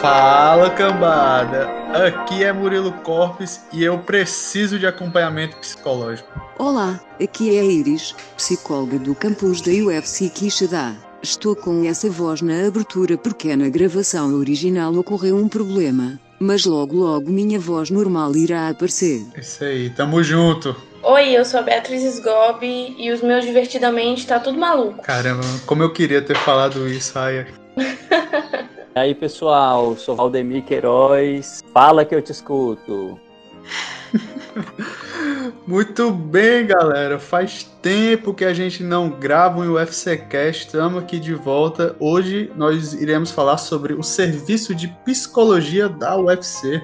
Fala cambada, aqui é Murilo Corpes e eu preciso de acompanhamento psicológico. Olá, aqui é a Iris, psicóloga do campus da UFC Quixadá. Estou com essa voz na abertura porque na gravação original ocorreu um problema, mas logo logo minha voz normal irá aparecer. Isso aí, tamo junto. Oi, eu sou a Beatriz Sgobi e os meus divertidamente tá tudo maluco. Caramba, como eu queria ter falado isso, ai. E aí, pessoal, sou Valdemir Queiroz. Fala que eu te escuto. Muito bem, galera. Faz tempo que a gente não grava um UFC Cast. Estamos aqui de volta. Hoje nós iremos falar sobre o serviço de psicologia da UFC.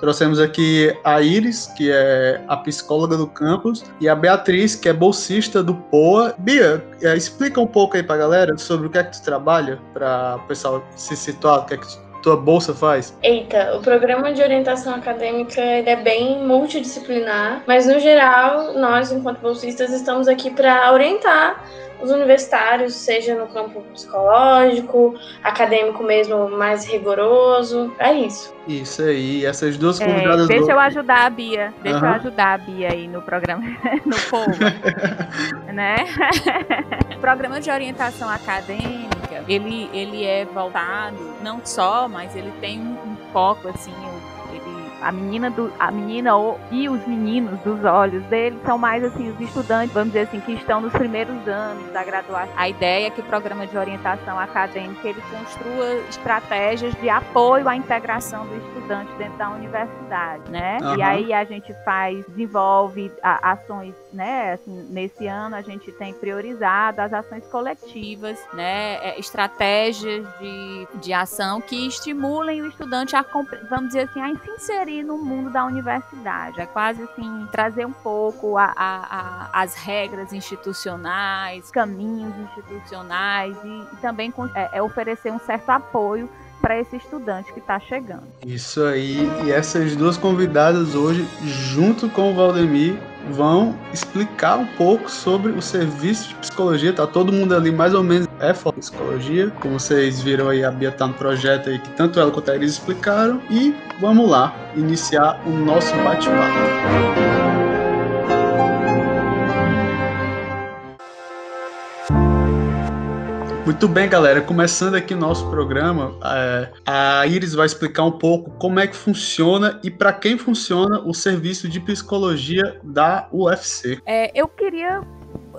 Trouxemos aqui a Iris, que é a psicóloga do campus, e a Beatriz, que é bolsista do POA. Bia, é, explica um pouco aí pra galera sobre o que é que tu trabalha, para o pessoal se situar, o que é que tua bolsa faz? Eita, o programa de orientação acadêmica é bem multidisciplinar, mas no geral, nós, enquanto bolsistas, estamos aqui para orientar os universitários, seja no campo psicológico, acadêmico mesmo, mais rigoroso. É isso. Isso aí, essas duas convidadas. É, deixa do... eu ajudar a Bia. Deixa uhum. eu ajudar a Bia aí no programa, no povo. né? o programa de orientação acadêmica, ele, ele é voltado, não só, mas ele tem um, um foco, assim, a menina do a menina e os meninos dos olhos dele são mais assim os estudantes, vamos dizer assim, que estão nos primeiros anos da graduação. A ideia é que o programa de orientação acadêmica ele construa estratégias de apoio à integração do estudante dentro da universidade, né? Uhum. E aí a gente faz, desenvolve ações, né? Assim, nesse ano a gente tem priorizado as ações coletivas, né? É, estratégias de, de ação que estimulem o estudante a, vamos dizer assim, a se inserir inserir no mundo da universidade. É quase assim, trazer um pouco a, a, a, as regras institucionais, caminhos institucionais e, e também é, é oferecer um certo apoio para esse estudante que está chegando. Isso aí, e essas duas convidadas hoje, junto com o Valdemir, vão explicar um pouco sobre o serviço de psicologia. Tá todo mundo ali mais ou menos é foco psicologia. Como vocês viram aí, a Bia tá no projeto aí que tanto ela quanto a Iris explicaram. E vamos lá, iniciar o nosso bate-papo. Muito bem, galera. Começando aqui nosso programa, é, a Iris vai explicar um pouco como é que funciona e para quem funciona o serviço de psicologia da UFC. É, eu queria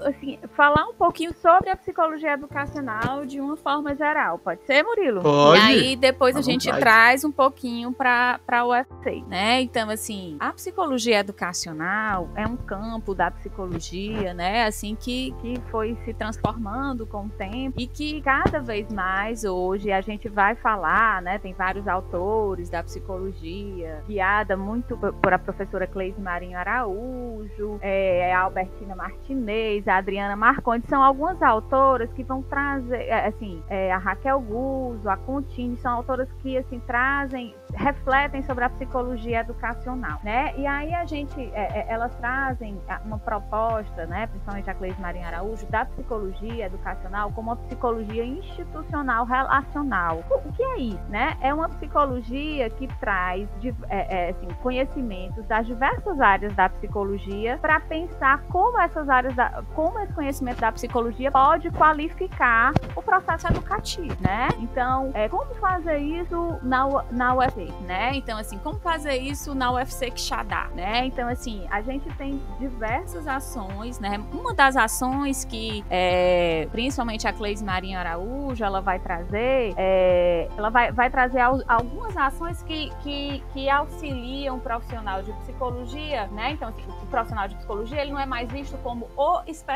assim, falar um pouquinho sobre a psicologia educacional de uma forma geral. Pode ser, Murilo? Pode. E aí depois a, a gente vontade. traz um pouquinho para o UFC, né? Então, assim, a psicologia educacional é um campo da psicologia, né? Assim, que, que foi se transformando com o tempo e que cada vez mais hoje a gente vai falar, né? Tem vários autores da psicologia, guiada muito por a professora Cleise Marinho Araújo, é, a Albertina Martinez, a Adriana Marcondes, são algumas autoras que vão trazer, é, assim, é, a Raquel Guzzo, a Contini, são autoras que, assim, trazem, refletem sobre a psicologia educacional, né? E aí a gente, é, é elas trazem uma proposta, né, principalmente a Cleide Marinha Araújo, da psicologia educacional como uma psicologia institucional relacional. O que é isso, né? É uma psicologia que traz de, é, é, assim, conhecimentos das diversas áreas da psicologia para pensar como essas áreas da, como esse conhecimento da psicologia pode qualificar o processo educativo, né? Então, é, como fazer isso na, na UFC, né? Então, assim, como fazer isso na UFC Quixadá, né? Então, assim, a gente tem diversas ações, né? Uma das ações que, é, principalmente a Cleise Marinho Araújo, ela vai trazer, é, ela vai, vai trazer algumas ações que, que, que auxiliam o profissional de psicologia, né? Então, assim, o profissional de psicologia, ele não é mais visto como o especialista,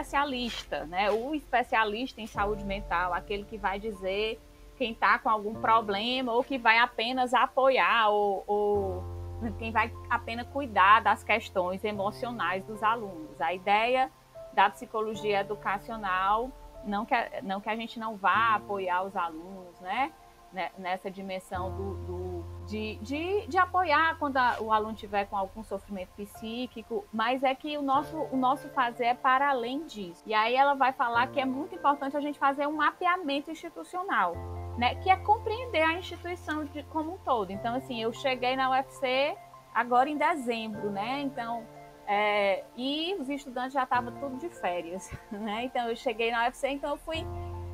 né? O especialista em saúde mental, aquele que vai dizer quem está com algum problema ou que vai apenas apoiar ou, ou quem vai apenas cuidar das questões emocionais dos alunos. A ideia da psicologia educacional não que, não que a gente não vá apoiar os alunos, né? Nessa dimensão do, do de, de, de apoiar quando a, o aluno tiver com algum sofrimento psíquico, mas é que o nosso, o nosso fazer é para além disso. E aí ela vai falar que é muito importante a gente fazer um mapeamento institucional, né? Que é compreender a instituição de, como um todo. Então, assim, eu cheguei na UFC agora em dezembro, né? Então, é, e os estudantes já estavam tudo de férias, né? Então eu cheguei na UFC, então eu fui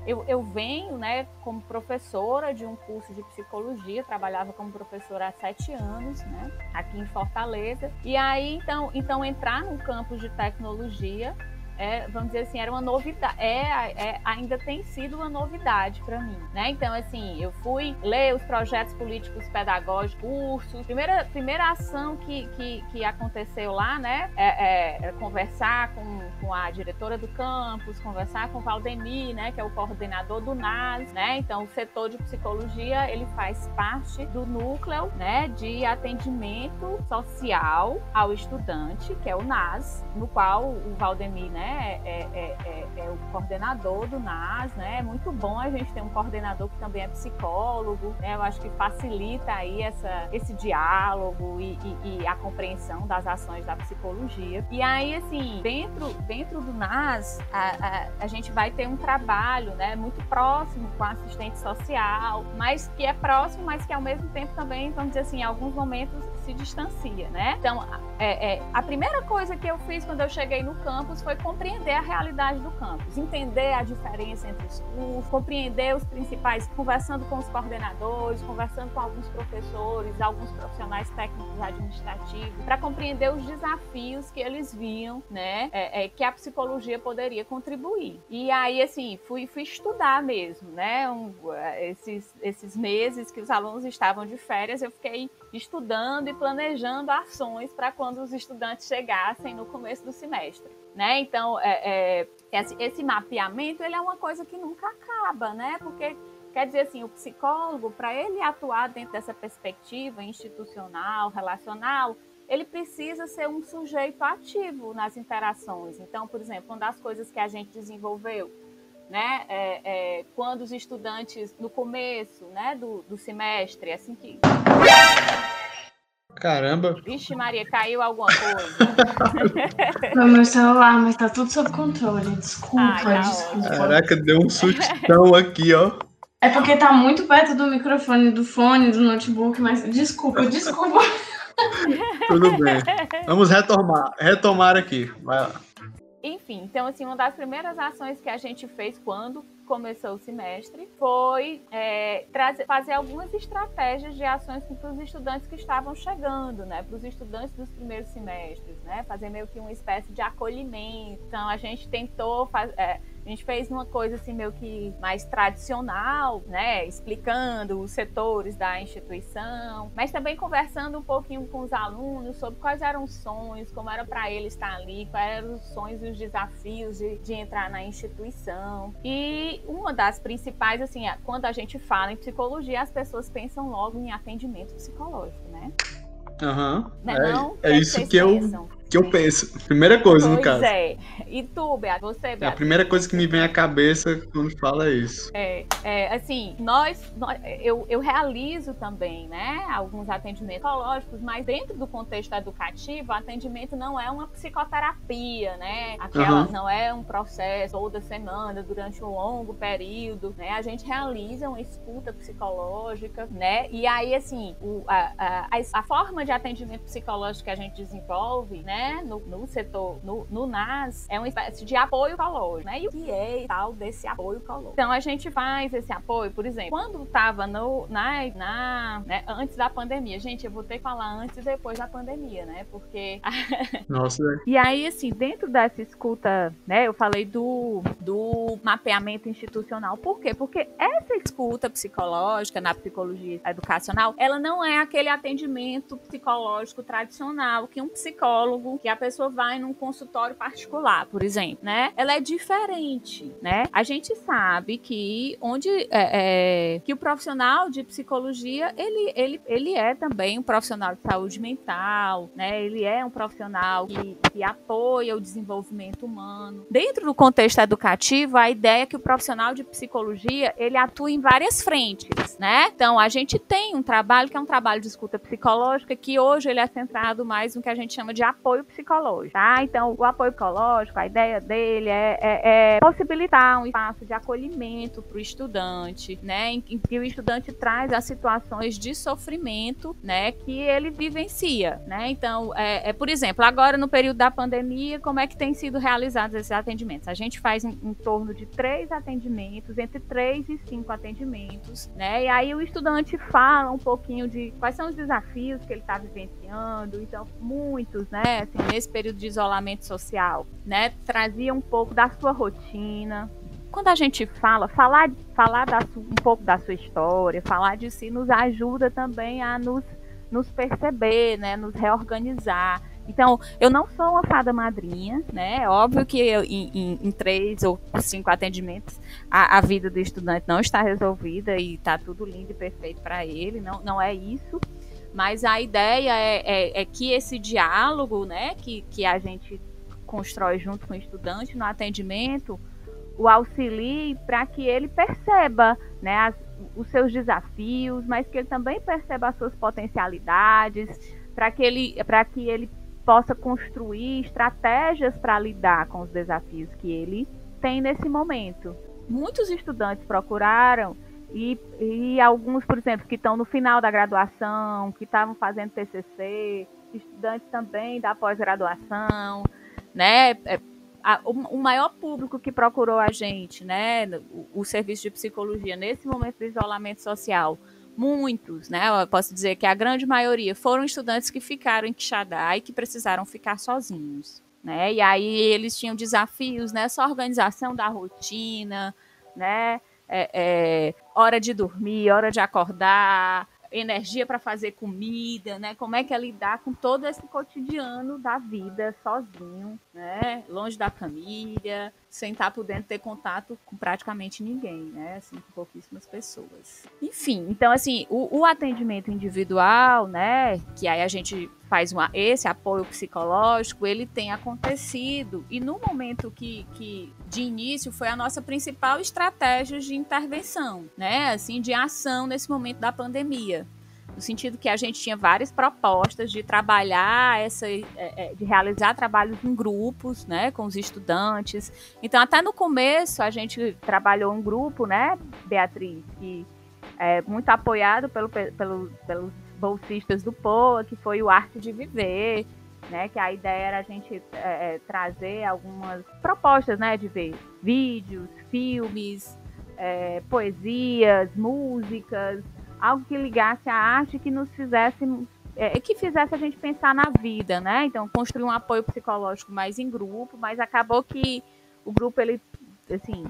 eu, eu venho, né, como professora de um curso de psicologia, trabalhava como professora há sete anos, né, aqui em Fortaleza. E aí, então, então entrar no campus de tecnologia é, vamos dizer assim, era uma novidade, é, é, ainda tem sido uma novidade para mim, né? Então, assim, eu fui ler os projetos políticos pedagógicos, cursos. Primeira, primeira ação que, que, que aconteceu lá, né, é, é, conversar com, com a diretora do campus, conversar com o Valdemir, né, que é o coordenador do NAS, né? Então, o setor de psicologia, ele faz parte do núcleo, né, de atendimento social ao estudante, que é o NAS, no qual o Valdemir, né, é, é, é, é, o coordenador do NAS, né? É muito bom a gente ter um coordenador que também é psicólogo, né? Eu acho que facilita aí essa, esse diálogo e, e, e a compreensão das ações da psicologia. E aí, assim, dentro, dentro do NAS, a, a, a gente vai ter um trabalho, né? Muito próximo com a assistente social, mas que é próximo, mas que ao mesmo tempo também, vamos dizer assim, em alguns momentos se distancia, né? Então, é, é, a primeira coisa que eu fiz quando eu cheguei no campus foi compreender a realidade do campus, entender a diferença entre os cursos, compreender os principais, conversando com os coordenadores, conversando com alguns professores, alguns profissionais técnicos administrativos, para compreender os desafios que eles viam, né, é, é, que a psicologia poderia contribuir. E aí, assim, fui, fui estudar mesmo, né, um, esses, esses meses que os alunos estavam de férias, eu fiquei estudando e planejando ações para quando os estudantes chegassem no começo do semestre, né? Então, é, é, esse, esse mapeamento ele é uma coisa que nunca acaba, né? Porque quer dizer assim, o psicólogo, para ele atuar dentro dessa perspectiva institucional, relacional, ele precisa ser um sujeito ativo nas interações. Então, por exemplo, uma das coisas que a gente desenvolveu né? É, é, quando os estudantes, no começo né, do, do semestre, assim que. Caramba! Vixe, Maria, caiu alguma coisa. Foi meu celular, mas tá tudo sob controle. Desculpa, Ai, tá desculpa. Caraca, deu um sustão aqui, ó. É porque tá muito perto do microfone, do fone, do notebook, mas desculpa, desculpa. Tudo bem. Vamos retomar, retomar aqui. Vai lá. Enfim, então assim, uma das primeiras ações que a gente fez quando começou o semestre foi é, trazer, fazer algumas estratégias de ações para os estudantes que estavam chegando, né? Para os estudantes dos primeiros semestres, né? Fazer meio que uma espécie de acolhimento. Então a gente tentou fazer. É, a gente fez uma coisa assim meio que mais tradicional, né, explicando os setores da instituição, mas também conversando um pouquinho com os alunos sobre quais eram os sonhos, como era para eles estar ali, quais eram os sonhos e os desafios de, de entrar na instituição. E uma das principais, assim, é, quando a gente fala em psicologia, as pessoas pensam logo em atendimento psicológico, né? Aham. Uhum. É, é, é isso que pensam? eu que eu penso. Primeira coisa, pois no caso. é. E tu, Beatriz? Você, Beatriz? É a primeira coisa que me vem à cabeça quando fala isso. É, é assim, nós, nós eu, eu realizo também, né, alguns atendimentos psicológicos, mas dentro do contexto educativo, o atendimento não é uma psicoterapia, né? Aquela uhum. não é um processo toda semana, durante um longo período, né? A gente realiza uma escuta psicológica, né? E aí, assim, o, a, a, a forma de atendimento psicológico que a gente desenvolve, né? Né, no, no setor, no, no, NAS, é uma espécie de apoio psicológico, né? E o que é tal desse apoio psicológico? Então, a gente faz esse apoio, por exemplo, quando estava no, na, na né, antes da pandemia, gente, eu vou ter que falar antes e depois da pandemia, né? Porque... Nossa, né? E aí, assim, dentro dessa escuta, né, eu falei do, do mapeamento institucional. Por quê? Porque essa escuta psicológica na psicologia educacional, ela não é aquele atendimento psicológico tradicional que um psicólogo que a pessoa vai num consultório particular, por exemplo, né? Ela é diferente, né? A gente sabe que onde é, é, que o profissional de psicologia ele, ele, ele é também um profissional de saúde mental, né? Ele é um profissional que, que apoia o desenvolvimento humano. Dentro do contexto educativo, a ideia é que o profissional de psicologia ele atua em várias frentes, né? Então a gente tem um trabalho que é um trabalho de escuta psicológica que hoje ele é centrado mais no que a gente chama de apoio psicológico, tá? Então o apoio psicológico, a ideia dele é, é, é possibilitar um espaço de acolhimento para o estudante, né? Em, em que o estudante traz as situações de sofrimento, né? Que ele vivencia, né? Então, é, é, por exemplo, agora no período da pandemia, como é que tem sido realizados esses atendimentos? A gente faz em, em torno de três atendimentos, entre três e cinco atendimentos, né? E aí o estudante fala um pouquinho de quais são os desafios que ele está vivenciando, então muitos, né? Assim, nesse período de isolamento social, né? Trazia um pouco da sua rotina, quando a gente fala, falar, falar da, um pouco da sua história, falar de si, nos ajuda também a nos, nos perceber, né, nos reorganizar. Então, eu não sou uma fada madrinha, né? É óbvio que eu, em, em, em, três ou cinco atendimentos a, a, vida do estudante não está resolvida e está tudo lindo e perfeito para ele. Não, não é isso. Mas a ideia é, é, é, que esse diálogo, né, que, que a gente constrói junto com o estudante no atendimento, o auxilie para que ele perceba né, as, os seus desafios, mas que ele também perceba as suas potencialidades, para que ele, para que ele possa construir estratégias para lidar com os desafios que ele tem nesse momento. Muitos estudantes procuraram e, e alguns, por exemplo, que estão no final da graduação, que estavam fazendo TCC, estudantes também da pós-graduação, né? É, a, o, o, maior público que procurou a gente, né, o, o, serviço de psicologia nesse momento de isolamento social, muitos, né, eu posso dizer que a grande maioria foram estudantes que ficaram em Quixadá e que precisaram ficar sozinhos, né, e aí eles tinham desafios nessa organização da rotina, né, é, é, hora de dormir, hora de acordar, energia para fazer comida, né? Como é que é lidar com todo esse cotidiano da vida sozinho, né? Longe da família, sem estar podendo ter contato com praticamente ninguém, né? Assim, com pouquíssimas pessoas. Enfim, então assim, o, o atendimento individual, né? Que aí a gente faz uma, esse apoio psicológico, ele tem acontecido. E no momento que, que de início foi a nossa principal estratégia de intervenção, né? Assim, de ação nesse momento da pandemia no sentido que a gente tinha várias propostas de trabalhar essa, é, é, de realizar trabalhos em grupos, né, com os estudantes. Então, até no começo a gente trabalhou um grupo, né, Beatriz, que é muito apoiado pelo, pelo, pelos bolsistas do POA, que foi o Arte de Viver, né, que a ideia era a gente é, é trazer algumas propostas, né, de ver vídeos, filmes, é, poesias, músicas, algo que ligasse a arte que nos fizesse é, que fizesse a gente pensar na vida, né? Então construir um apoio psicológico mais em grupo, mas acabou que o grupo ele assim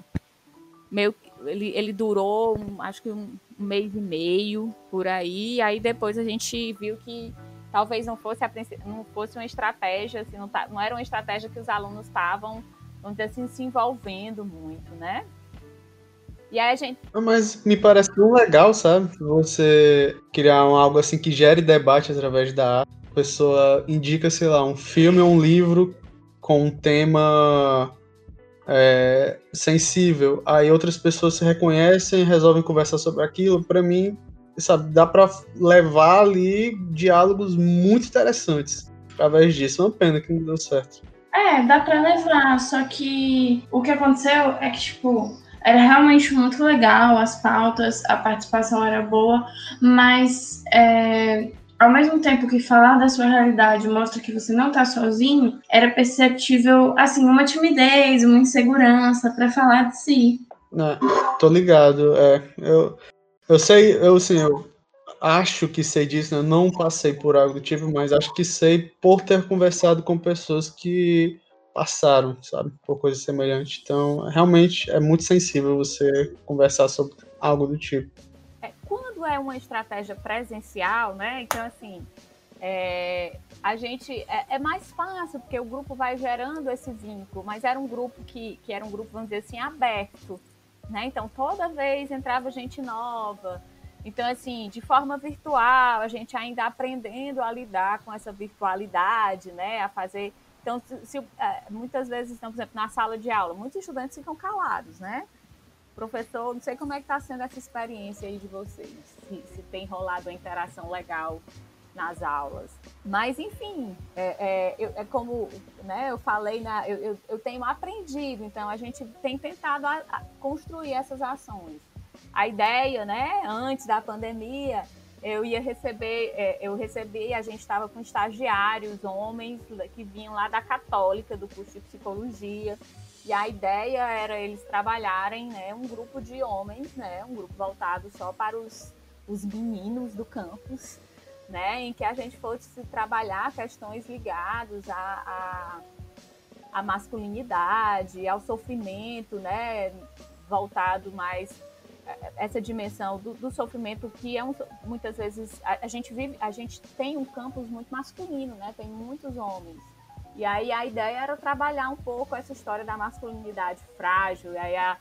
meio ele, ele durou um, acho que um, mês e meio por aí, aí depois a gente viu que talvez não fosse a, não fosse uma estratégia, assim, não, tá, não era uma estratégia que os alunos estavam, vamos dizer assim, se envolvendo muito, né? E aí a gente. Mas me parece tão legal, sabe? Você criar um, algo assim que gere debate através da arte. A pessoa indica, sei lá, um filme ou um livro com um tema é, sensível. Aí outras pessoas se reconhecem, resolvem conversar sobre aquilo. Para mim, sabe, dá para levar ali diálogos muito interessantes através disso. É uma pena que não deu certo. É, dá para levar, só que o que aconteceu é que, tipo, era realmente muito legal, as pautas, a participação era boa, mas é, ao mesmo tempo que falar da sua realidade mostra que você não está sozinho, era perceptível, assim, uma timidez, uma insegurança para falar de si. É, tô ligado, é. Eu, eu sei, eu assim, eu acho que sei disso, né? não passei por algo do tipo, mas acho que sei por ter conversado com pessoas que passaram, sabe, por coisa semelhante. Então, realmente é muito sensível você conversar sobre algo do tipo. É, quando é uma estratégia presencial, né? Então, assim, é, a gente é, é, mais fácil, porque o grupo vai gerando esse vínculo, mas era um grupo que, que era um grupo, vamos dizer assim, aberto. Né? Então, toda vez entrava gente nova. Então, assim, de forma virtual, a gente ainda aprendendo a lidar com essa virtualidade, né? A fazer. Então, se, se, é, muitas vezes, então, por exemplo, na sala de aula, muitos estudantes ficam calados, né? Professor, não sei como é que está sendo essa experiência aí de vocês, se, se tem rolado uma interação legal nas aulas. Mas, enfim, é, é, é como né, eu falei, na, eu, eu, eu, tenho aprendido, então a gente tem tentado a, a construir essas ações. A ideia, né, antes da pandemia, eu ia receber, é, eu recebi, a gente estava com estagiários, homens que vinham lá da Católica, do curso de psicologia, e a ideia era eles trabalharem, né, um grupo de homens, né, um grupo voltado só para os, os meninos do campus, né, em que a gente fosse trabalhar questões ligadas à, à, à masculinidade, ao sofrimento, né, voltado mais essa dimensão do, do sofrimento que é um, muitas vezes a, a, gente vive, a gente tem um campus muito masculino, né, tem muitos homens. E aí a ideia era trabalhar um pouco essa história da masculinidade frágil. E aí a,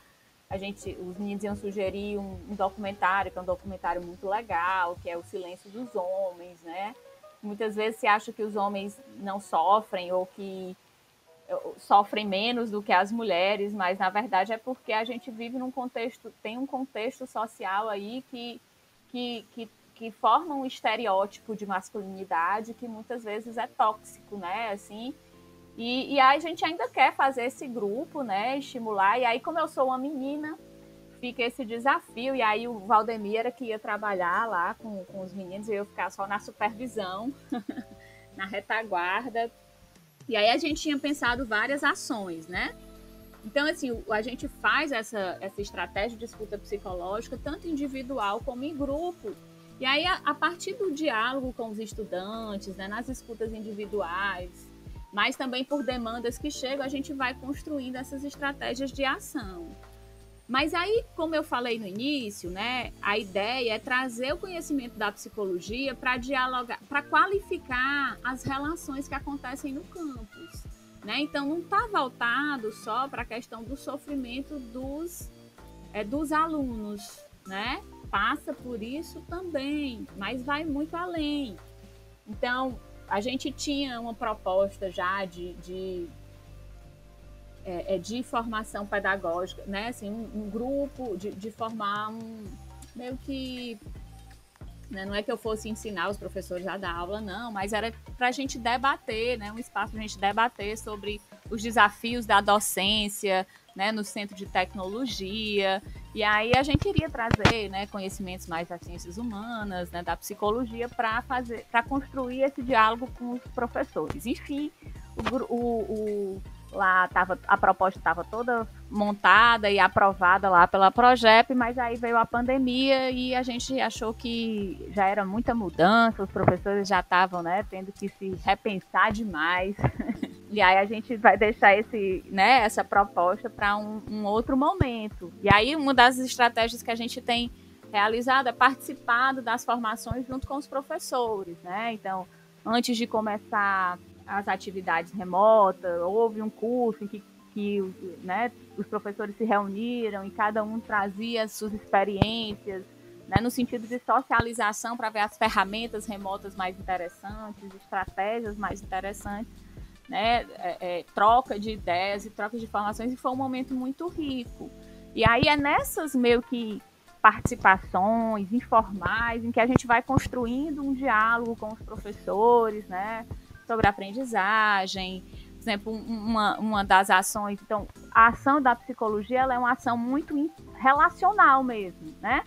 a gente, os meninos iam sugerir um, um, documentário, que é um documentário muito legal, que é O Silêncio dos Homens, né? Muitas vezes se acha que os homens não sofrem ou que sofrem menos do que as mulheres, mas na verdade é porque a gente vive num contexto, tem um contexto social aí que, que, que, que forma um estereótipo de masculinidade que muitas vezes é tóxico, né? Assim, e, e aí a gente ainda quer fazer esse grupo, né? Estimular. E aí, como eu sou uma menina, fica esse desafio. E aí o Valdemir era que ia trabalhar lá com, com os meninos e eu ficar só na supervisão, na retaguarda. E aí a gente tinha pensado várias ações, né? Então, assim, a gente faz essa, essa estratégia de escuta psicológica, tanto individual como em grupo. E aí, a, a partir do diálogo com os estudantes, né, nas escutas individuais, mas também por demandas que chegam, a gente vai construindo essas estratégias de ação. Mas aí, como eu falei no início, né, a ideia é trazer o conhecimento da psicologia para dialogar, para qualificar as relações que acontecem no campus. Né? Então, não está voltado só para a questão do sofrimento dos, é, dos alunos, né? Passa por isso também, mas vai muito além. Então, a gente tinha uma proposta já de, de, é, é, de formação pedagógica, né? Assim, um, um grupo de, de, formar um meio que né? não é que eu fosse ensinar os professores a dar aula, não, mas era para a gente debater, né? Um espaço para a gente debater sobre os desafios da docência, né? No centro de tecnologia e aí a gente iria trazer né, conhecimentos mais das ciências humanas, né, da psicologia, para fazer, para construir esse diálogo com os professores. Enfim, o, o, o lá tava, a proposta estava toda montada e aprovada lá pela Progep, mas aí veio a pandemia e a gente achou que já era muita mudança, os professores já estavam né, tendo que se repensar demais. E aí a gente vai deixar esse, né, essa proposta para um, um, outro momento. E aí uma das estratégias que a gente tem realizado é participado das formações junto com os professores, né? Então, antes de começar as atividades remotas, houve um curso em que, que né, os professores se reuniram e cada um trazia as suas experiências, né, no sentido de socialização para ver as ferramentas remotas mais interessantes, estratégias mais interessantes né, é, é, troca de ideias e troca de informações, e foi um momento muito rico. E aí é nessas meio que participações informais em que a gente vai construindo um diálogo com os professores, né, sobre aprendizagem. Por exemplo, uma, uma das ações, então, a ação da psicologia ela é uma ação muito relacional mesmo, né?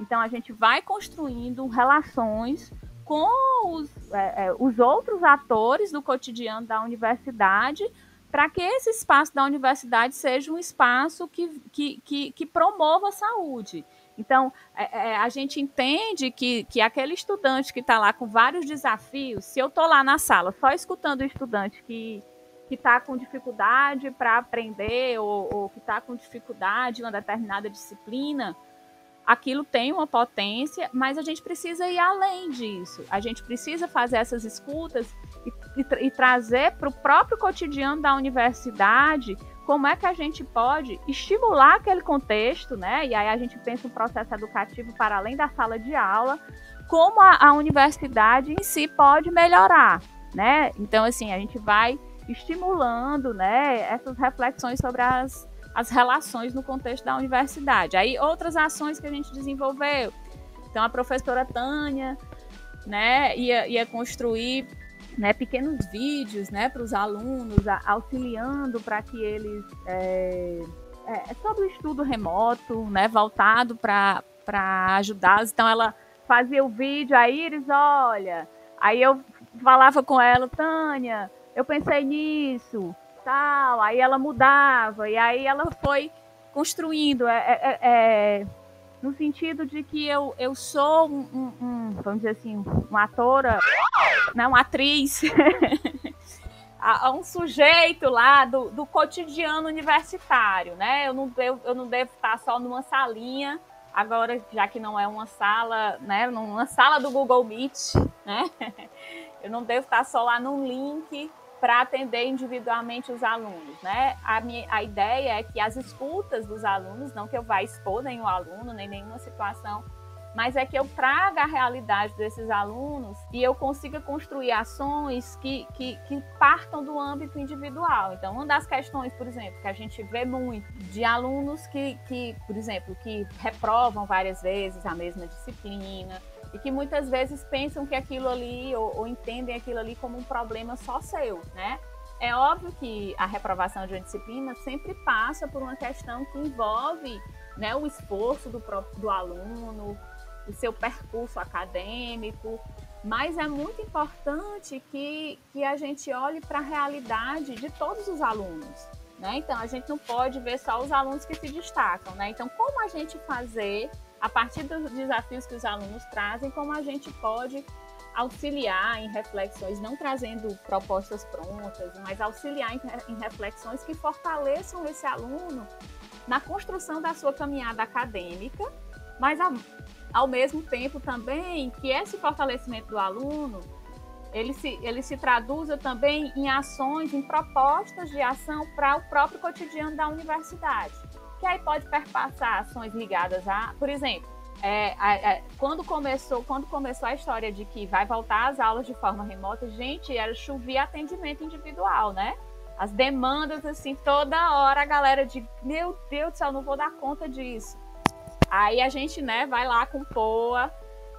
Então a gente vai construindo relações com os, é, é, os outros atores do cotidiano da universidade para que esse espaço da universidade seja um espaço que, que, que, que promova a saúde. Então, é, é, a gente entende que, que aquele estudante que está lá com vários desafios, se eu estou lá na sala só escutando o estudante que está com dificuldade para aprender ou, ou que está com dificuldade em uma determinada disciplina, aquilo tem uma potência, mas a gente precisa ir além disso. A gente precisa fazer essas escutas e, e, e trazer para o próprio cotidiano da universidade como é que a gente pode estimular aquele contexto, né? E aí a gente pensa um processo educativo para além da sala de aula, como a, a universidade em si pode melhorar, né? Então, assim, a gente vai estimulando, né, essas reflexões sobre as, as relações no contexto da universidade. Aí, outras ações que a gente desenvolveu. Então, a professora Tânia, né, ia, ia construir né, pequenos vídeos né, para os alunos, a, auxiliando para que eles. É, é, é, o estudo remoto, né, voltado para ajudá-los. Então, ela fazia o vídeo, a Iris, olha. Aí eu falava com ela, Tânia, eu pensei nisso, tal. Aí ela mudava, e aí ela foi construindo. É, é, é no sentido de que eu, eu sou um, um, um vamos dizer assim, uma atora, não, uma atriz, a, a um sujeito lá do, do cotidiano universitário, né? Eu não, eu, eu não devo estar só numa salinha, agora, já que não é uma sala, né? Numa sala do Google Meet, né? Eu não devo estar só lá num link para atender individualmente os alunos, né? A, minha, a ideia é que as escutas dos alunos, não que eu vá expor nenhum aluno, nem nenhuma situação, mas é que eu traga a realidade desses alunos e eu consiga construir ações que, que, que, partam do âmbito individual. Então, uma das questões, por exemplo, que a gente vê muito de alunos que, que por exemplo, que reprovam várias vezes a mesma disciplina, e que muitas vezes pensam que aquilo ali ou, ou, entendem aquilo ali como um problema só seu, né? É óbvio que a reprovação de uma disciplina sempre passa por uma questão que envolve né, o esforço do, próprio, do aluno, o seu percurso acadêmico, mas é muito importante que, que a gente olhe para a realidade de todos os alunos. Né? Então, a gente não pode ver só os alunos que se destacam. Né? Então, como a gente fazer a partir dos desafios que os alunos trazem, como a gente pode auxiliar em reflexões, não trazendo propostas prontas, mas auxiliar em, reflexões que fortaleçam esse aluno na construção da sua caminhada acadêmica, mas ao, ao mesmo tempo também que esse fortalecimento do aluno ele se, ele se traduza também em ações, em propostas de ação para o próprio cotidiano da universidade que aí pode perpassar ações ligadas a, por exemplo, é, quando começou quando começou a história de que vai voltar às aulas de forma remota, gente, era chover atendimento individual, né? As demandas, assim, toda hora a galera de, meu Deus do céu, não vou dar conta disso. Aí a gente, né, vai lá com POA,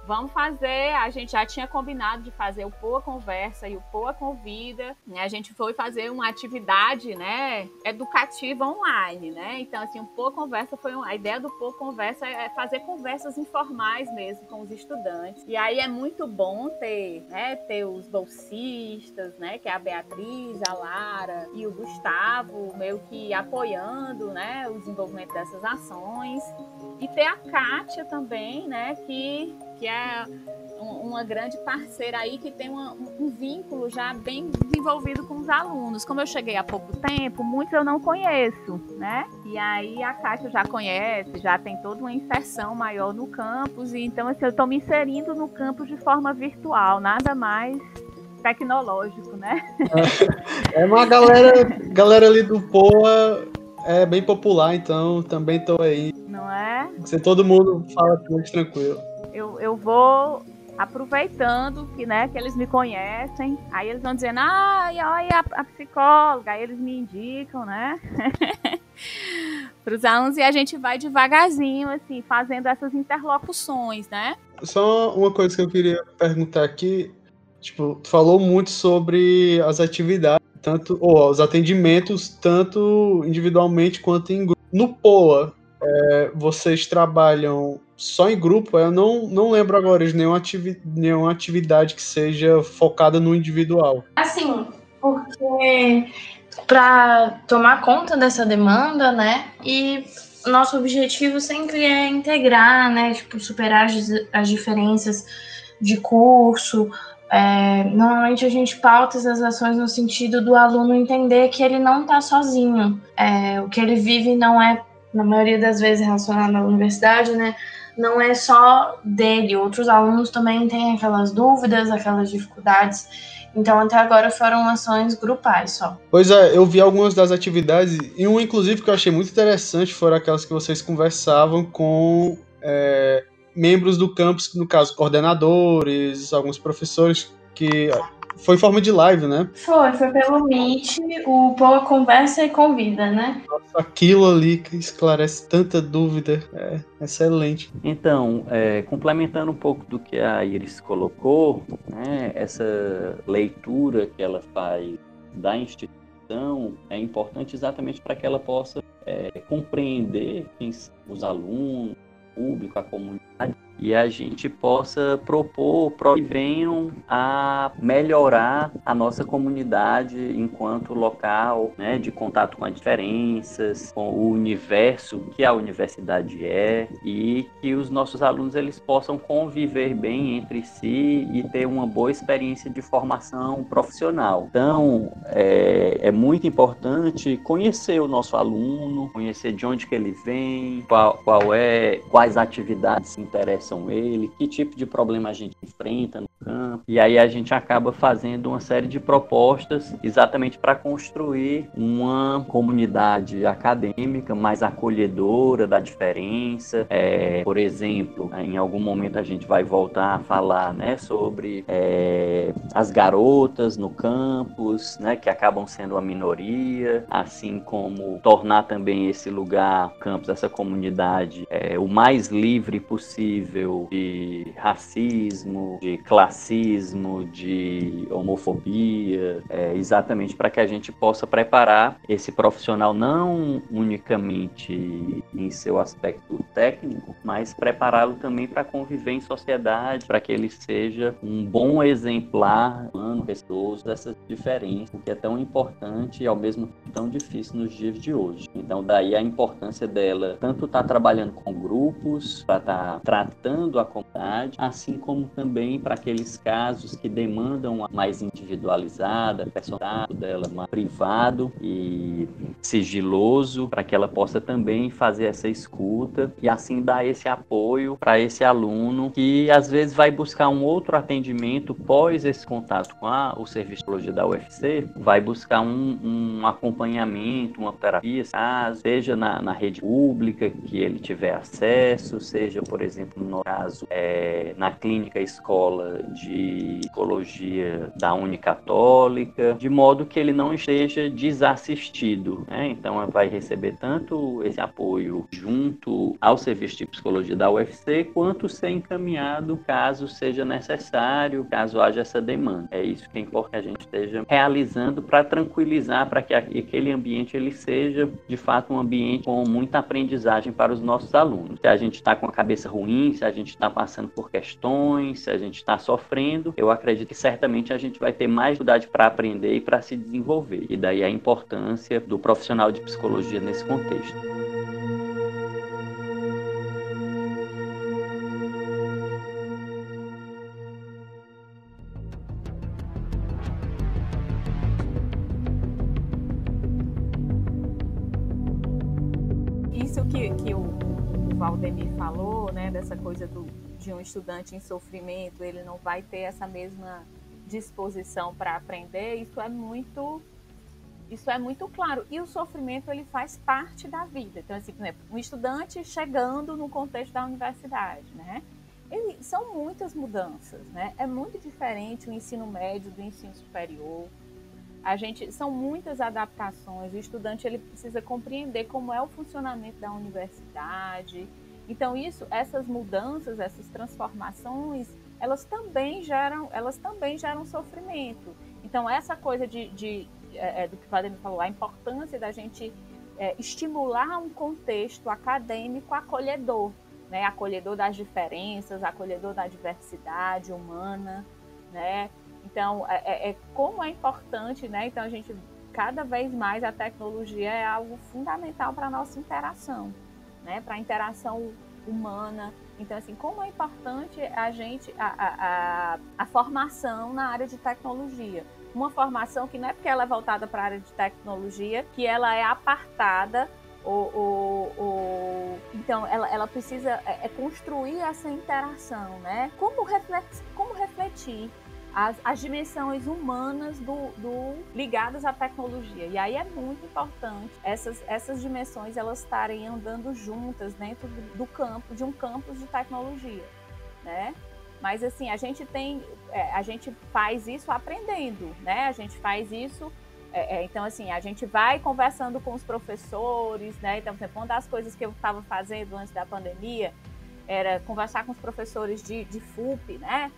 Vamos fazer, a gente já tinha combinado de fazer o Poa Conversa e o Poa Convida. Né? A gente foi fazer uma atividade, né, educativa online, né? Então, assim, o Poa Conversa foi a ideia do Poa Conversa é fazer conversas informais mesmo com os estudantes. E aí é muito bom ter, né, ter os bolsistas, né, que é a Beatriz, a Lara e o Gustavo, meio que apoiando, né, o desenvolvimento dessas ações. E ter a Kátia também, né, que que é uma grande parceira aí que tem uma, um vínculo já bem desenvolvido com os alunos. Como eu cheguei há pouco tempo, muitos eu não conheço, né? E aí a Kátia já conhece, já tem toda uma inserção maior no campus, e então assim, eu estou me inserindo no campus de forma virtual, nada mais tecnológico, né? É, é uma galera, galera ali do POA é bem popular, então também estou aí. Não é? Se todo mundo fala muito tranquilo eu, eu vou aproveitando que, né, que eles me conhecem, aí eles vão dizendo, ah, olha a, a psicóloga, aí eles me indicam, né, para os alunos, e a gente vai devagarzinho, assim, fazendo essas interlocuções, né. Só uma coisa que eu queria perguntar aqui, tipo, tu falou muito sobre as atividades, tanto, ou os atendimentos, tanto individualmente quanto em grupo. No POA, é, vocês trabalham só em grupo, eu não, não lembro agora de nenhuma, ativi nenhuma atividade que seja focada no individual. Assim, porque para tomar conta dessa demanda, né? E nosso objetivo sempre é integrar, né? Tipo, superar as, as diferenças de curso. É, normalmente a gente pauta as ações no sentido do aluno entender que ele não está sozinho. É, o que ele vive não é, na maioria das vezes, relacionado à universidade, né? Não é só dele, outros alunos também têm aquelas dúvidas, aquelas dificuldades. Então, até agora foram ações grupais só. Pois é, eu vi algumas das atividades, e uma, inclusive, que eu achei muito interessante foram aquelas que vocês conversavam com é, membros do campus, no caso, coordenadores, alguns professores que foi em forma de live, né? Foi, foi pelo Meet, o Poa conversa e convida, né? Nossa, aquilo ali que esclarece tanta dúvida, é excelente. Então, é, complementando um pouco do que a Iris colocou, né, essa leitura que ela faz da instituição é importante exatamente para que ela possa é, compreender quem, os alunos, o público, a comunidade, e a gente possa propor que venham a melhorar a nossa comunidade enquanto local né, de contato com as diferenças, com o universo que a universidade é e que os nossos alunos eles possam conviver bem entre si e ter uma boa experiência de formação profissional. Então, é, é muito importante conhecer o nosso aluno, conhecer de onde que ele vem, qual, qual é, quais atividades interessam são ele, que tipo de problema a gente enfrenta no campo. E aí a gente acaba fazendo uma série de propostas exatamente para construir uma comunidade acadêmica mais acolhedora da diferença. É, por exemplo, em algum momento a gente vai voltar a falar né, sobre é, as garotas no campus, né, que acabam sendo a minoria, assim como tornar também esse lugar, campus, essa comunidade, é, o mais livre possível nível de racismo, de classismo, de homofobia, é, exatamente para que a gente possa preparar esse profissional não unicamente em seu aspecto técnico, mas prepará-lo também para conviver em sociedade, para que ele seja um bom exemplar, humano, respeitoso dessas diferenças, que é tão importante e ao mesmo tempo tão difícil nos dias de hoje. Então, daí a importância dela tanto estar tá trabalhando com grupos, para estar tá tratando a comunidade, assim como também para aqueles casos que demandam mais individualizada, personalizado dela, mais privado e sigiloso, para que ela possa também fazer essa escuta e assim dar esse apoio para esse aluno que às vezes vai buscar um outro atendimento pós esse contato com a, o serviço de psicologia da UFC, vai buscar um, um acompanhamento, uma terapia, seja na, na rede pública que ele tiver acesso, seja, por exemplo, no caso, é, na clínica escola de psicologia da Unicatólica, de modo que ele não esteja desassistido. Né? Então, vai receber tanto esse apoio junto ao serviço de psicologia da UFC, quanto ser encaminhado caso seja necessário, caso haja essa demanda. É isso que é importante que a gente esteja realizando para tranquilizar, para que aquele ambiente ele seja de fato um ambiente com muita aprendizagem para os nossos alunos. Se a gente está com a cabeça ruim, se a gente está passando por questões, se a gente está sofrendo, eu acredito que certamente a gente vai ter mais dificuldade para aprender e para se desenvolver. E daí a importância do profissional de psicologia nesse contexto. Dessa coisa do, de um estudante em sofrimento, ele não vai ter essa mesma disposição para aprender, isso é muito isso é muito claro. E o sofrimento ele faz parte da vida. Então, assim, por exemplo, um estudante chegando no contexto da universidade, né? Ele, são muitas mudanças, né? É muito diferente o ensino médio do ensino superior. A gente são muitas adaptações. O estudante ele precisa compreender como é o funcionamento da universidade. Então isso, essas mudanças, essas transformações, elas também geram, elas também geram sofrimento. Então essa coisa de, de é, é do que o Padre falou, a importância da gente é, estimular um contexto acadêmico acolhedor, né? Acolhedor das diferenças, acolhedor da diversidade humana, né? Então, é, é, é, como é importante, né? Então, a gente, cada vez mais, a tecnologia é algo fundamental para a nossa interação, né? Para a interação humana. Então, assim, como é importante a gente, a, a, a, formação na área de tecnologia. Uma formação que não é porque ela é voltada para a área de tecnologia, que ela é apartada O, o, o, então, ela, ela precisa é, é construir essa interação, né? Como, refletir, como refletir as, as dimensões humanas do, do, ligadas à tecnologia. E aí é muito importante essas, essas dimensões elas estarem andando juntas dentro do, do campo, de um campus de tecnologia, né? Mas assim, a gente tem, é, a gente faz isso aprendendo, né? A gente faz isso é, é, então, assim, a gente vai conversando com os professores, né? Então, exemplo, uma das coisas que eu estava fazendo antes da pandemia era conversar com os professores de, de FUP, né?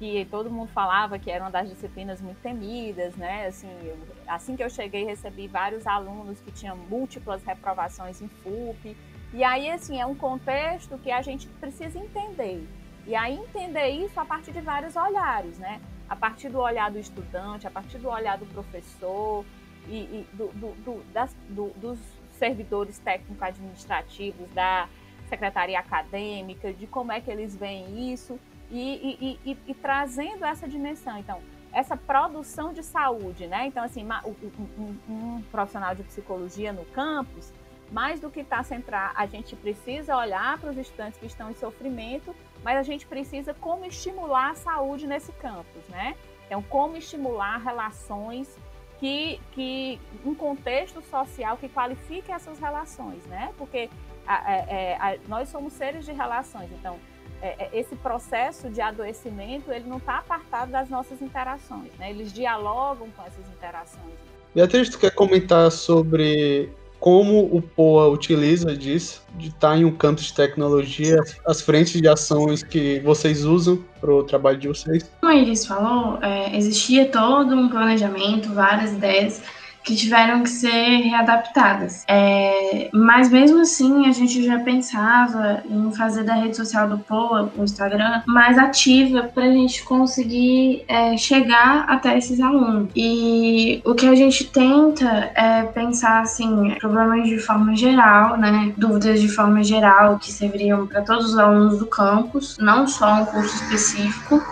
Que todo mundo falava que era uma das disciplinas muito temidas, né? Assim, eu, assim que eu cheguei, recebi vários alunos que tinham múltiplas reprovações em FUP. E aí, assim, é um contexto que a gente precisa entender. E aí, entender isso a partir de vários olhares, né? a partir do olhar do estudante, a partir do olhar do professor e, e do, do, do, das, dos servidores técnico-administrativos, da secretaria acadêmica, de como é que eles veem isso e, e, e, trazendo essa dimensão. Então, essa produção de saúde, né? Então, assim, um, um, um profissional de psicologia no campus, mais do que estar tá centrar, a gente precisa olhar para os estudantes que estão em sofrimento mas a gente precisa como estimular a saúde nesse campus, né? Então, como estimular relações que, que um contexto social que qualifique essas relações, né? Porque a, a, é, a, nós somos seres de relações, então é, é, esse processo de adoecimento ele não está apartado das nossas interações, né? Eles dialogam com essas interações. Beatriz, tu quer comentar sobre como o POA utiliza disso, de estar em um campo de tecnologia, as frentes de ações que vocês usam para o trabalho de vocês? Como a Iris falou, é, existia todo um planejamento, várias ideias que tiveram que ser readaptadas. É, mas mesmo assim, a gente já pensava em fazer da rede social do Poa, o Instagram, mais ativa para a gente conseguir é, chegar até esses alunos. E o que a gente tenta é pensar assim, problemas de forma geral, né? Dúvidas de forma geral que serviriam para todos os alunos do campus, não só um curso específico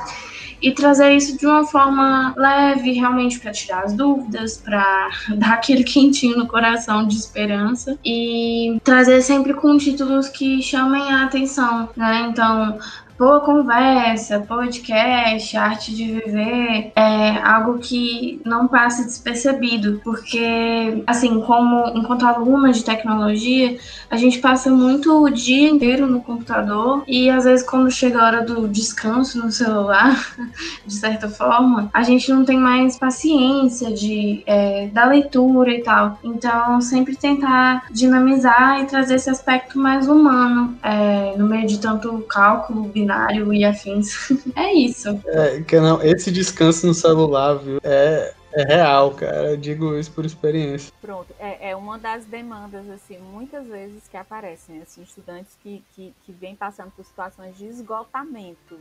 e trazer isso de uma forma leve, realmente para tirar as dúvidas, para dar aquele quentinho no coração de esperança e trazer sempre com títulos que chamem a atenção, né? Então, boa conversa, podcast, arte de viver é algo que não passe despercebido, porque assim, como enquanto aluna de tecnologia, a gente passa muito o dia inteiro no computador e às vezes quando chega a hora do descanso no celular, de certa forma, a gente não tem mais paciência de é, da leitura e tal. Então, sempre tentar dinamizar e trazer esse aspecto mais humano é, no meio de tanto cálculo, binário e afins. é isso. É, que não, esse descanso no celular, viu? É, é real, cara. Eu digo isso por experiência. Pronto, é, é uma das demandas, assim, muitas vezes que aparecem, assim, estudantes que, que, que vêm passando por situações de esgotamento.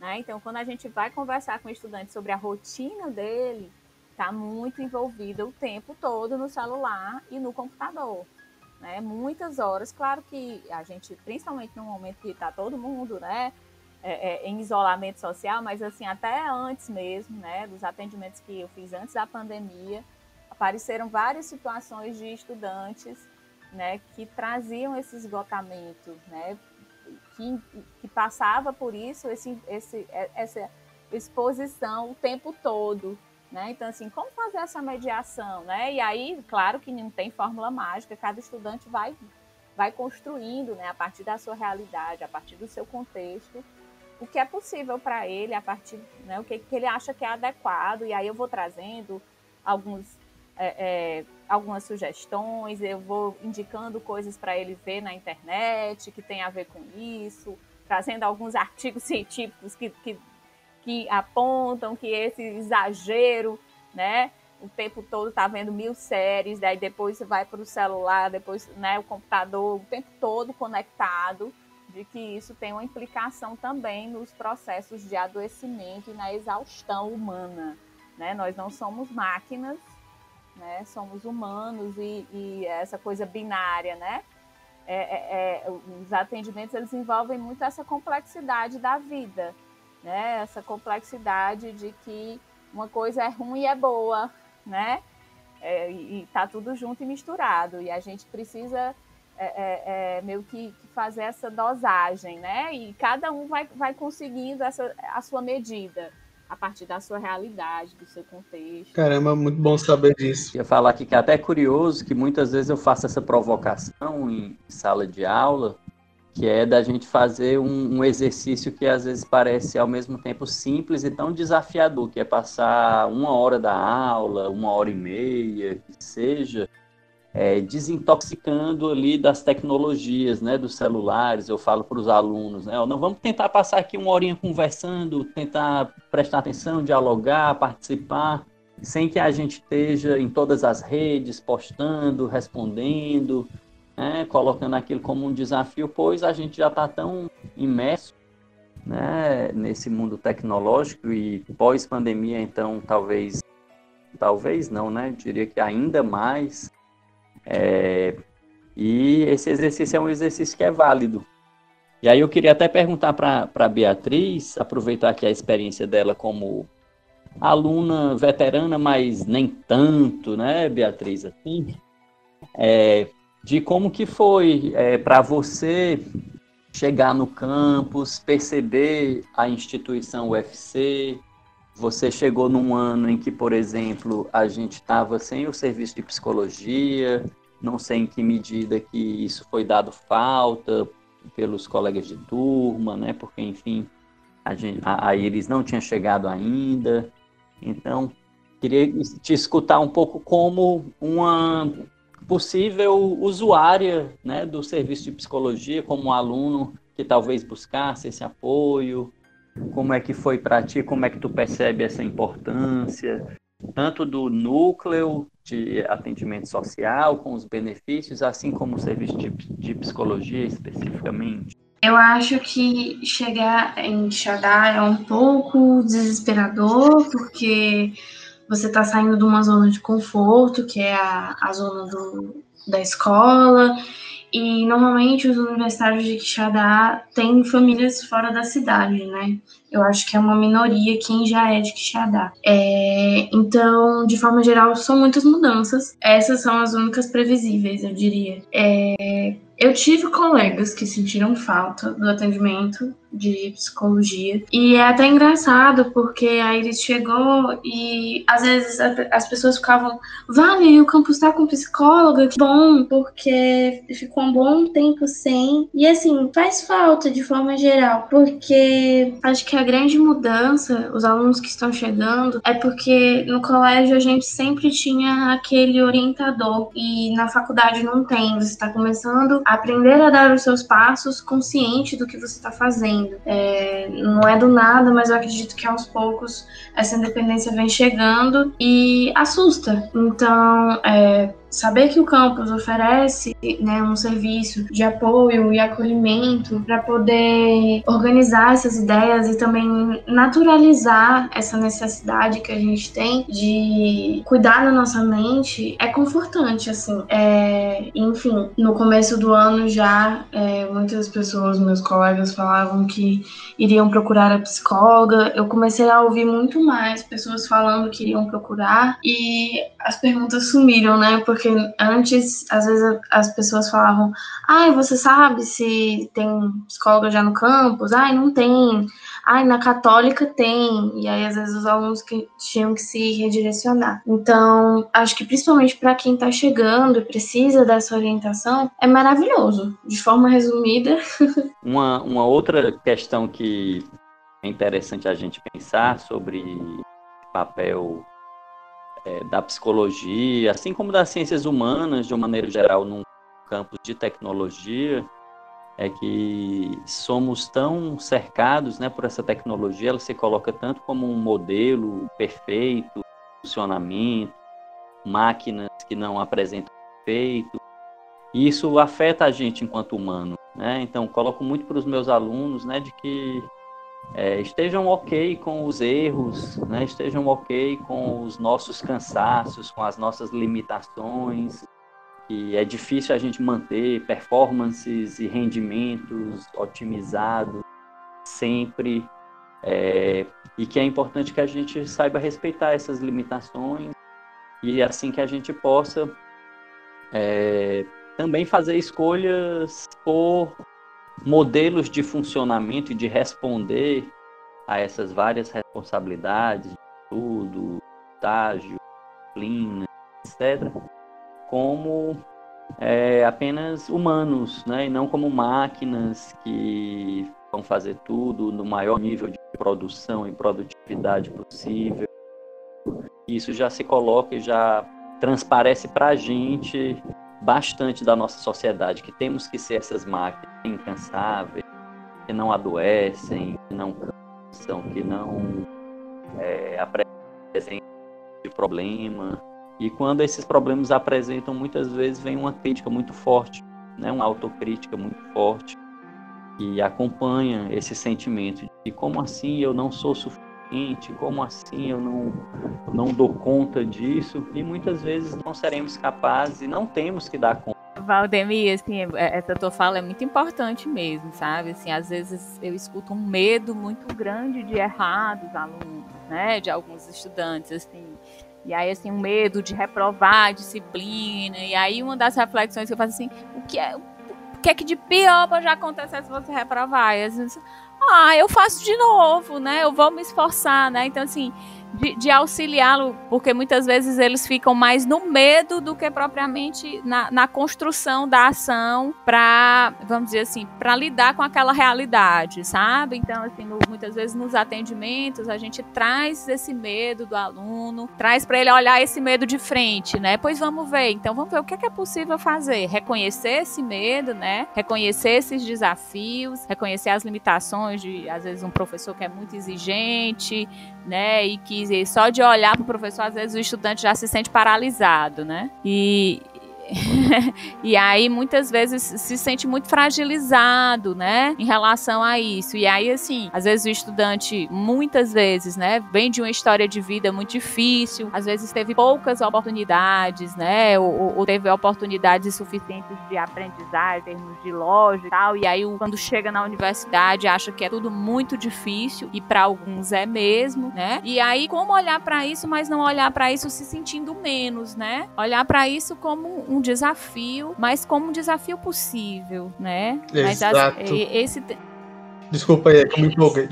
Né? Então, quando a gente vai conversar com o estudante sobre a rotina dele, está muito envolvida o tempo todo no celular e no computador né? Muitas horas, claro que a gente, principalmente no momento que está todo mundo, né? É, é, em isolamento social, mas assim, até antes mesmo, né, dos atendimentos que eu fiz antes da pandemia, apareceram várias situações de estudantes, né, que traziam esse esgotamento, né, que, que passava por isso, esse, esse, essa exposição o tempo todo, né? Então, assim, como fazer essa mediação? Né? E aí, claro que não tem fórmula mágica, cada estudante vai, vai construindo né, a partir da sua realidade, a partir do seu contexto, o que é possível para ele, a partir né, o que, que ele acha que é adequado. E aí eu vou trazendo alguns, é, é, algumas sugestões, eu vou indicando coisas para ele ver na internet que tem a ver com isso, trazendo alguns artigos científicos que, que que apontam que esse exagero, né? O tempo todo tá vendo mil séries, daí depois você vai para o celular, depois né, o computador, o tempo todo conectado, de que isso tem uma implicação também nos processos de adoecimento e na exaustão humana. Né? Nós não somos máquinas, né? somos humanos e, e essa coisa binária, né? É, é, é, os atendimentos eles envolvem muito essa complexidade da vida né? Essa complexidade de que uma coisa é ruim e é boa, né? É, e está tudo junto e misturado. E a gente precisa é, é, é, meio que, que, fazer essa dosagem, né? E cada um vai, vai conseguindo essa, a sua medida a partir da sua realidade, do seu contexto. Caramba, muito bom saber disso. Eu ia falar aqui que é até curioso que muitas vezes eu faço essa provocação em sala de aula, que é da gente fazer um, um, exercício que às vezes parece ao mesmo tempo simples e tão desafiador, que é passar uma hora da aula, uma hora e meia, que seja, é, desintoxicando ali das tecnologias, né, dos celulares, eu falo para os alunos, né, não vamos tentar passar aqui uma horinha conversando, tentar prestar atenção, dialogar, participar, sem que a gente esteja em todas as redes, postando, respondendo, né, colocando aquilo como um desafio, pois a gente já está tão imerso né, nesse mundo tecnológico e pós-pandemia, então talvez, talvez não, né, diria que ainda mais, é, e esse exercício é um exercício que é válido. E aí eu queria até perguntar para a Beatriz, aproveitar aqui a experiência dela como aluna veterana, mas nem tanto, né, Beatriz? Assim, é, de como que foi é, para você chegar no campus, perceber a instituição UFC. Você chegou num ano em que, por exemplo, a gente estava sem o serviço de psicologia, não sei em que medida que isso foi dado falta pelos colegas de turma, né? Porque, enfim, a, gente, a, a Iris não tinha chegado ainda. Então, queria te escutar um pouco como uma possível usuária né, do serviço de psicologia, como um aluno que talvez buscasse esse apoio, como é que foi para ti, como é que tu percebe essa importância, tanto do núcleo de atendimento social, com os benefícios, assim como o serviço de, de psicologia especificamente? Eu acho que chegar em Xadá é um pouco desesperador, porque você está saindo de uma zona de conforto, que é a, a zona do, da escola, e normalmente os universitários de Quixadá têm famílias fora da cidade, né? Eu acho que é uma minoria quem já é de Quixadá. É, então, de forma geral, são muitas mudanças. Essas são as únicas previsíveis, eu diria. É, eu tive colegas que sentiram falta do atendimento de psicologia. E é até engraçado, porque a Iris chegou e às vezes as pessoas ficavam, vale, o campus tá com psicóloga, que bom, porque ficou um bom tempo sem. E assim, faz falta de forma geral, porque acho que a grande mudança, os alunos que estão chegando, é porque no colégio a gente sempre tinha aquele orientador e na faculdade não tem. Você está começando a aprender a dar os seus passos consciente do que você está fazendo. É, não é do nada, mas eu acredito que aos poucos essa independência vem chegando e assusta. Então, é, saber que o campus oferece né, um serviço de apoio e acolhimento para poder organizar essas ideias e também naturalizar essa necessidade que a gente tem de cuidar da nossa mente é confortante, assim. É, enfim, no começo do ano já é, muitas pessoas, meus colegas, falavam que iriam procurar a psicóloga. Eu comecei a ouvir muito mais pessoas falando que iriam procurar e as perguntas sumiram, né? Porque porque antes, às vezes, as pessoas falavam: ai, você sabe se tem psicóloga já no campus? Ai, não tem. Ai, na católica tem. E aí, às vezes, os alunos que tinham que se redirecionar. Então, acho que principalmente para quem está chegando e precisa dessa orientação, é maravilhoso. De forma resumida. uma, uma outra questão que é interessante a gente pensar sobre papel é, da psicologia, assim como das ciências humanas, de uma maneira geral, num campo de tecnologia, é que somos tão cercados né, por essa tecnologia, ela se coloca tanto como um modelo perfeito, funcionamento, máquinas que não apresentam defeito, e isso afeta a gente enquanto humano. Né? Então, coloco muito para os meus alunos né, de que é, estejam ok com os erros, né? estejam ok com os nossos cansaços, com as nossas limitações, que é difícil a gente manter performances e rendimentos otimizados sempre, é, e que é importante que a gente saiba respeitar essas limitações e assim que a gente possa é, também fazer escolhas por modelos de funcionamento e de responder a essas várias responsabilidades, tudo, estágio, disciplina, etc., como é, apenas humanos, né? e não como máquinas que vão fazer tudo no maior nível de produção e produtividade possível. Isso já se coloca e já transparece para a gente bastante da nossa sociedade, que temos que ser essas máquinas incansáveis, que não adoecem, que não cansam, que não é, apresentam problema. E quando esses problemas apresentam, muitas vezes vem uma crítica muito forte, né? uma autocrítica muito forte, que acompanha esse sentimento de como assim eu não sou suficiente, como assim eu não, não dou conta disso, e muitas vezes não seremos capazes e não temos que dar conta. Valdemir, assim, é, essa tua fala é muito importante mesmo, sabe? Assim, às vezes eu escuto um medo muito grande de errar dos alunos, né? De alguns estudantes, assim. E aí, assim, um medo de reprovar a disciplina. E aí, uma das reflexões que eu faço assim, o que é, o que é que de pior pode acontecer se você reprovar? E às vezes, ah, eu faço de novo, né? Eu vou me esforçar, né? Então, assim, de, de auxiliá-lo, porque muitas vezes eles ficam mais no medo do que propriamente na, na construção da ação para, vamos dizer assim, para lidar com aquela realidade, sabe? Então, assim, no, muitas vezes nos atendimentos a gente traz esse medo do aluno, traz para ele olhar esse medo de frente, né? Pois vamos ver, então vamos ver o que é, que é possível fazer, reconhecer esse medo, né? Reconhecer esses desafios, reconhecer as limitações de, às vezes, um professor que é muito exigente, né? E que só de olhar para o professor, às vezes o estudante já se sente paralisado, né? E, e aí muitas vezes se sente muito fragilizado, né, em relação a isso. E aí assim, às vezes o estudante muitas vezes, né, vem de uma história de vida muito difícil, às vezes teve poucas oportunidades, né, ou, ou teve oportunidades suficientes de aprendizagem, em termos de lógica e tal. E aí quando chega na universidade acha que é tudo muito difícil e para alguns é mesmo, né? E aí como olhar para isso, mas não olhar para isso se sentindo menos, né? Olhar para isso como um desafio, mas como um desafio possível, né? Exato. Mas esse Desculpa aí, como empolguei.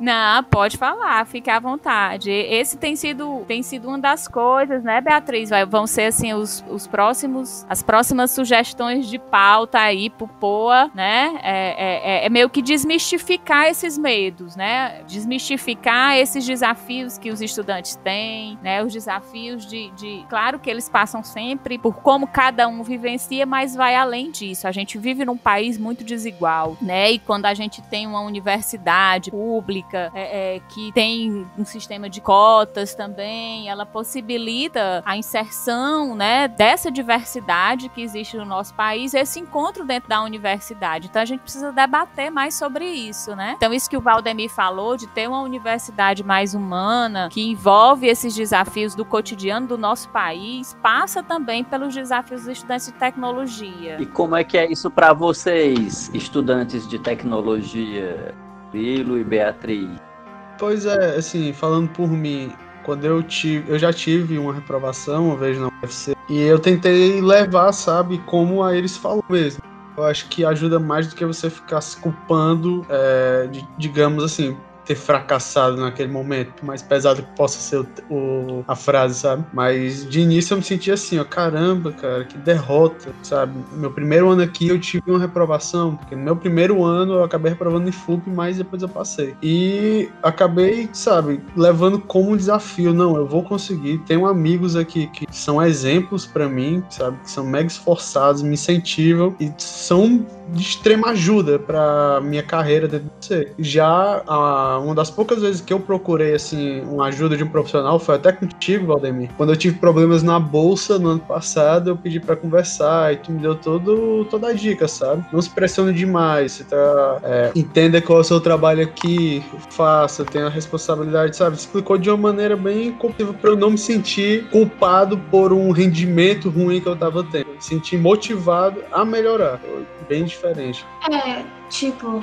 Não, pode falar, fique à vontade. Esse tem sido, tem sido uma das coisas, né, Beatriz? Vai, vão ser assim os, os próximos, as próximas sugestões de pauta aí pro POA, né? É, é, é, é meio que desmistificar esses medos, né? Desmistificar esses desafios que os estudantes têm, né? Os desafios de, de, claro que eles passam sempre por como cada um vivencia, mas vai além disso. A gente vive num país muito desigual, né? E quando a gente tem uma universidade pública é, é, que tem um sistema de cotas também, ela possibilita a inserção né, dessa diversidade que existe no nosso país, esse encontro dentro da universidade. Então a gente precisa debater mais sobre isso, né? Então isso que o Valdemir falou de ter uma universidade mais humana, que envolve esses desafios do cotidiano do nosso país, passa também pelos desafios dos estudantes de tecnologia. E como é que é isso para vocês, estudantes de tecnologia? Lilo e Beatriz? Pois é, assim, falando por mim, quando eu tive, eu já tive uma reprovação uma vez na UFC e eu tentei levar, sabe, como a eles falam mesmo. Eu acho que ajuda mais do que você ficar se culpando, é, de, digamos assim, ter fracassado naquele momento, mais pesado que possa ser o, o, a frase, sabe? Mas de início eu me senti assim, ó, caramba, cara, que derrota, sabe? Meu primeiro ano aqui eu tive uma reprovação, porque no meu primeiro ano eu acabei reprovando em FUP, mas depois eu passei. E acabei, sabe, levando como um desafio, não, eu vou conseguir. Tenho amigos aqui que são exemplos para mim, sabe, que são mega esforçados, me incentivam e são de extrema ajuda para minha carreira dentro do. Já a, uma das poucas vezes que eu procurei assim uma ajuda de um profissional foi até contigo, Valdemir. Quando eu tive problemas na bolsa no ano passado, eu pedi para conversar e tu me deu todo, toda a dica, sabe? Não se pressione demais, você tá é, entenda qual é o seu trabalho aqui, faça, tenha a responsabilidade, sabe? Explicou de uma maneira bem compatível para eu não me sentir culpado por um rendimento ruim que eu tava tendo. Me sentir motivado a melhorar. Bem diferente. É, tipo,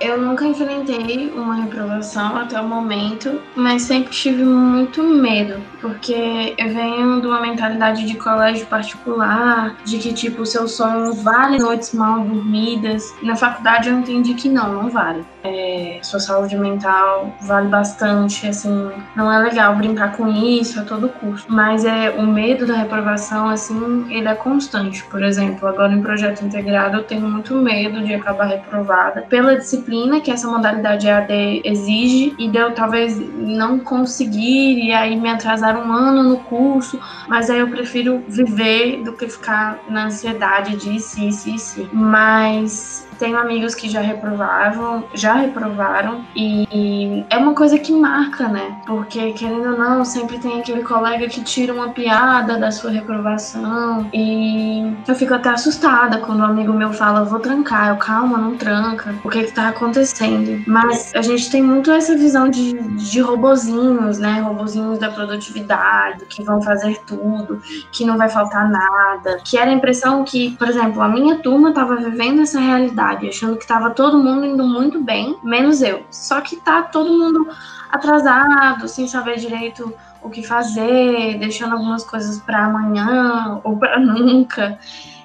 Eu nunca enfrentei uma reprovação até o momento, mas sempre tive muito medo, porque eu venho de uma mentalidade de colégio particular, de que tipo, o seu sonho vale noites mal dormidas. Na faculdade eu entendi que não, não vale. É, sua saúde mental vale bastante, assim, não é legal brincar com isso a todo custo. Mas é o medo da reprovação, assim, ele é constante. Por exemplo, agora em projeto integrado eu tenho muito medo de acabar reprovada pela disciplina disciplina que essa modalidade EAD exige e de eu talvez não conseguir e aí me atrasar um ano no curso, mas aí eu prefiro viver do que ficar na ansiedade de si, si, si. Mas tenho amigos que já reprovavam, já reprovaram e é uma coisa que marca, né? Porque querendo ou não, sempre tem aquele colega que tira uma piada da sua reprovação e eu fico até assustada quando um amigo meu fala, vou trancar, eu calma, não tranca, o que que tá acontecendo? Mas a gente tem muito essa visão de, de robozinhos, né? Robozinhos da produtividade, que vão fazer tudo, que não vai faltar nada, que era a impressão que, por exemplo, a minha turma tava vivendo essa realidade achando que estava todo mundo indo muito bem, menos eu. Só que tá todo mundo atrasado, sem saber direito o que fazer, deixando algumas coisas para amanhã ou para nunca.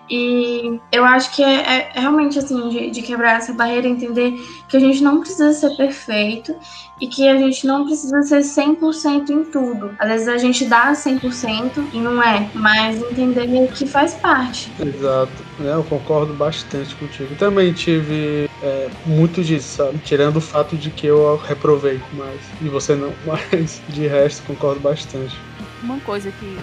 E eu acho que é, é realmente assim, de, de, quebrar essa barreira, entender que a gente não precisa ser perfeito e que a gente não precisa ser 100% em tudo. Às vezes a gente dá 100% e não é, mas entender que faz parte. Exato, é, eu concordo bastante contigo. Também tive é, muito disso, sabe? Tirando o fato de que eu reprovei, mas e você não, mas de resto concordo bastante. Uma coisa que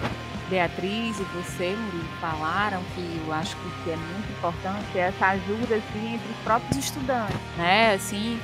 Beatriz e você, Murilo, falaram que eu acho que é muito importante é essa ajuda assim, entre os próprios estudantes, né? Assim,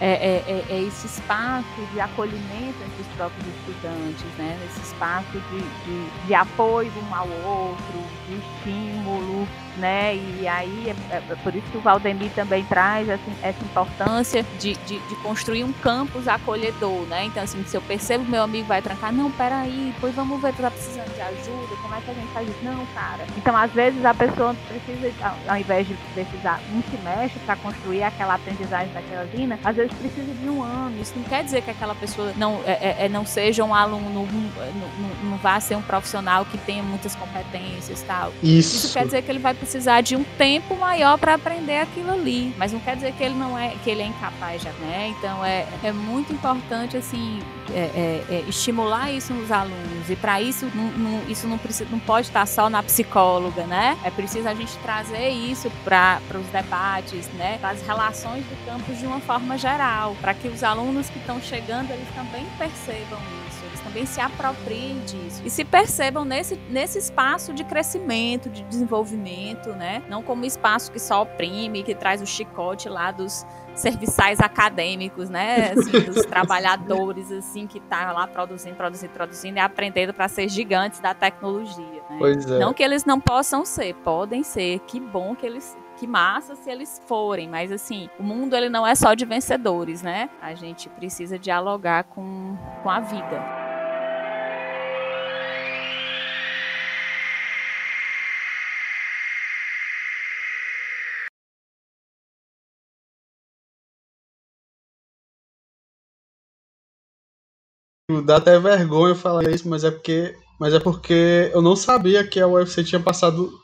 é, é, é, é, esse espaço de acolhimento entre os próprios estudantes, né? Esse espaço de, de, de apoio um ao outro, de estímulo, né? E aí é, é, por isso que o Valdemir também traz essa importância de, de, de, construir um campus acolhedor, né? Então, assim, se eu percebo meu amigo vai trancar, não, peraí, pois vamos ver, tu tá precisando de ajuda, como é que a gente faz isso? Não, cara. Então, às vezes, a pessoa precisa, ao invés de precisar um semestre para construir aquela aprendizagem daquela linha, às vezes precisa de um ano. Isso não quer dizer que aquela pessoa não, é, é, é não seja um aluno, não, não, não vá ser um profissional que tenha muitas competências e tal. Isso. Isso quer dizer que ele vai precisar de um tempo maior para aprender aquilo ali. Mas não quer dizer que ele não é que ele é incapaz já, né? Então é, é muito importante assim é, é, é estimular isso nos alunos e para isso não, não, isso não precisa não pode estar só na psicóloga, né? É preciso a gente trazer isso para os debates, né? Para as relações do campus de uma forma geral, para que os alunos que estão chegando eles também percebam isso também se apropriem disso e se percebam nesse, nesse espaço de crescimento, de desenvolvimento, né? Não como espaço que só oprime, que traz o chicote lá dos serviçais acadêmicos, né? Assim, dos trabalhadores, assim, que tá lá produzindo, produzindo, produzindo e aprendendo para ser gigantes da tecnologia. Né? Pois é. Não que eles não possam ser, podem ser. Que bom que eles que massa se eles forem, mas assim, o mundo ele não é só de vencedores, né? A gente precisa dialogar com, com a vida. Dá até vergonha falar isso, mas é porque, mas é porque eu não sabia que a UFC tinha passado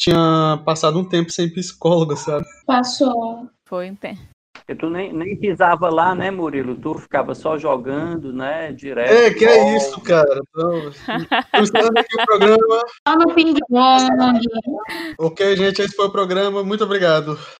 tinha passado um tempo sem psicóloga, sabe? Passou. Foi um tempo. Porque tu nem, nem pisava lá, né, Murilo? Tu ficava só jogando, né, direto. É, que é isso, cara. Então, aqui o programa. Só no ping-pong. Ok, gente, esse foi o programa. Muito obrigado.